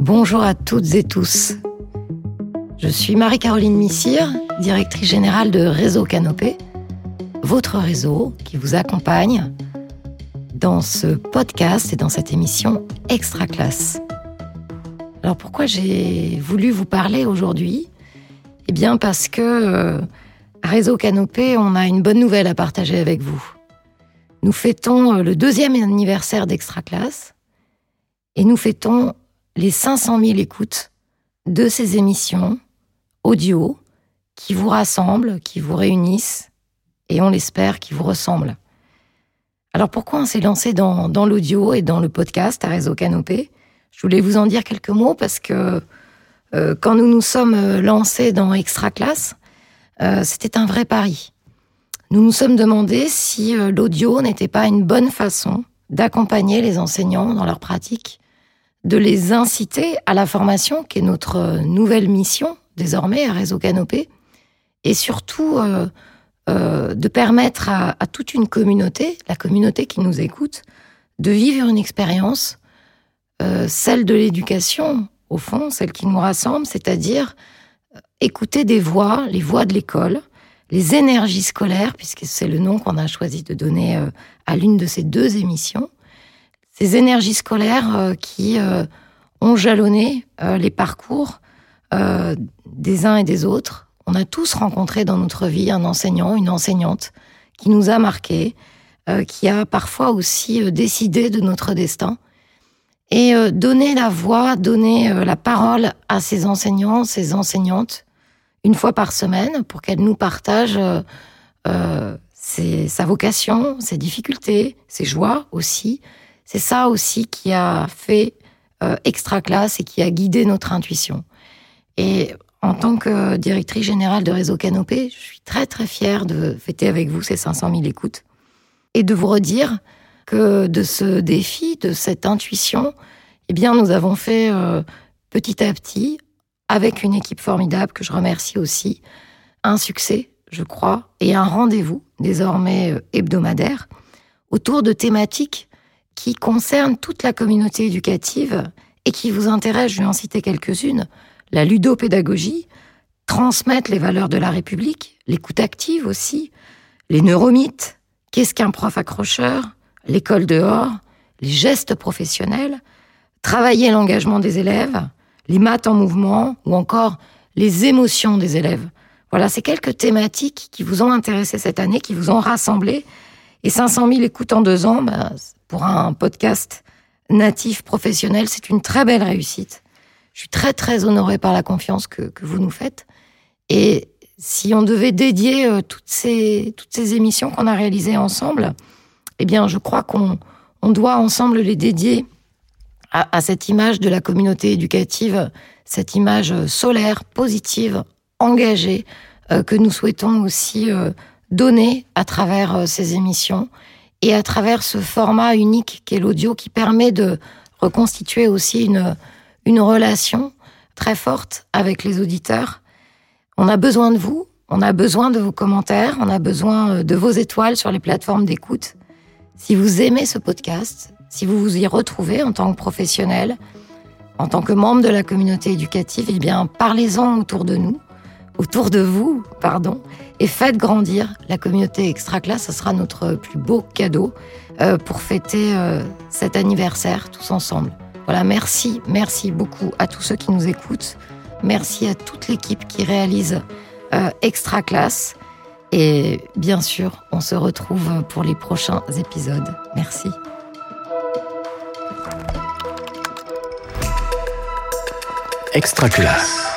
Bonjour à toutes et tous. Je suis Marie-Caroline Missire, directrice générale de Réseau Canopé, votre réseau qui vous accompagne dans ce podcast et dans cette émission Extra Classe. Alors pourquoi j'ai voulu vous parler aujourd'hui? Eh bien parce que euh, Réseau Canopé, on a une bonne nouvelle à partager avec vous. Nous fêtons euh, le deuxième anniversaire d'Extra Classe et nous fêtons les 500 000 écoutes de ces émissions audio qui vous rassemblent, qui vous réunissent et on l'espère qui vous ressemblent. Alors pourquoi on s'est lancé dans, l'audio et dans le podcast à Réseau Canopé? Je voulais vous en dire quelques mots parce que euh, quand nous nous sommes euh, lancés dans Extra Classe, euh, c'était un vrai pari. Nous nous sommes demandé si l'audio n'était pas une bonne façon d'accompagner les enseignants dans leur pratique, de les inciter à la formation, qui est notre euh, nouvelle mission désormais à Réseau Canopé, et surtout euh, euh, de permettre à, toute une communauté, la communauté qui nous écoute, de vivre une expérience, celle de l'éducation, au fond, celle qui nous rassemble, c'est-à-dire écouter des voix, les voix de l'école, les énergies scolaires, puisque c'est le nom qu'on a choisi de donner à l'une de ces deux émissions, ces énergies scolaires euh, qui euh, ont jalonné les parcours des uns et des autres. On a tous rencontré dans notre vie un enseignant, une enseignante qui nous a marqués, qui a parfois aussi décidé de notre destin. Et donner la voix, donner la parole à ces enseignants, ces enseignantes, une fois par semaine pour qu'elle nous partage euh, euh, ses, sa vocation, ses difficultés, ses joies aussi. C'est ça aussi qui a fait euh, extra classe et qui a guidé notre intuition. Et en tant que directrice générale de Réseau Canopé, je suis très très fière de fêter avec vous ces 500 000 écoutes et de vous redire que de ce défi, de cette intuition, eh bien, nous avons fait euh, petit à petit, avec une équipe formidable que je remercie aussi, un succès, je crois, et un rendez-vous désormais euh, hebdomadaire autour de thématiques qui concernent toute la communauté éducative et qui vous intéressent, je vais en citer quelques-unes, la ludopédagogie, transmettre les valeurs de la République, l'écoute active aussi, les neuromythes, qu'est-ce qu'un prof accrocheur, l'école dehors, les gestes professionnels, travailler l'engagement des élèves, les maths en mouvement ou encore les émotions des élèves. Voilà, c'est quelques thématiques qui vous ont intéressé cette année, qui vous ont rassemblé. Et 500 000 écoutes en deux ans, bah, pour un podcast natif professionnel, c'est une très belle réussite. Je suis très très honorée par la confiance que, vous nous faites. Et si on devait dédier euh, toutes ces toutes ces émissions qu'on a réalisées ensemble, eh bien, je crois qu'on on doit ensemble les dédier à, cette image de la communauté éducative, cette image solaire, positive, engagée, euh, que nous souhaitons aussi euh, donner à travers euh, ces émissions et à travers ce format unique qu'est l'audio qui permet de reconstituer aussi une, une relation très forte avec les auditeurs. On a besoin de vous, on a besoin de vos commentaires, on a besoin de vos étoiles sur les plateformes d'écoute. Si vous aimez ce podcast, si vous vous y retrouvez en tant que professionnel, en tant que membre de la communauté éducative, eh bien, parlez-en autour de nous, autour de vous, pardon, et faites grandir la communauté extra classe. Ce sera notre plus beau cadeau euh, pour fêter euh, cet anniversaire tous ensemble. Voilà, merci, merci beaucoup à tous ceux qui nous écoutent. Merci à toute l'équipe qui réalise euh, extra classe. Et bien sûr, on se retrouve pour les prochains épisodes. Merci. Extra classe.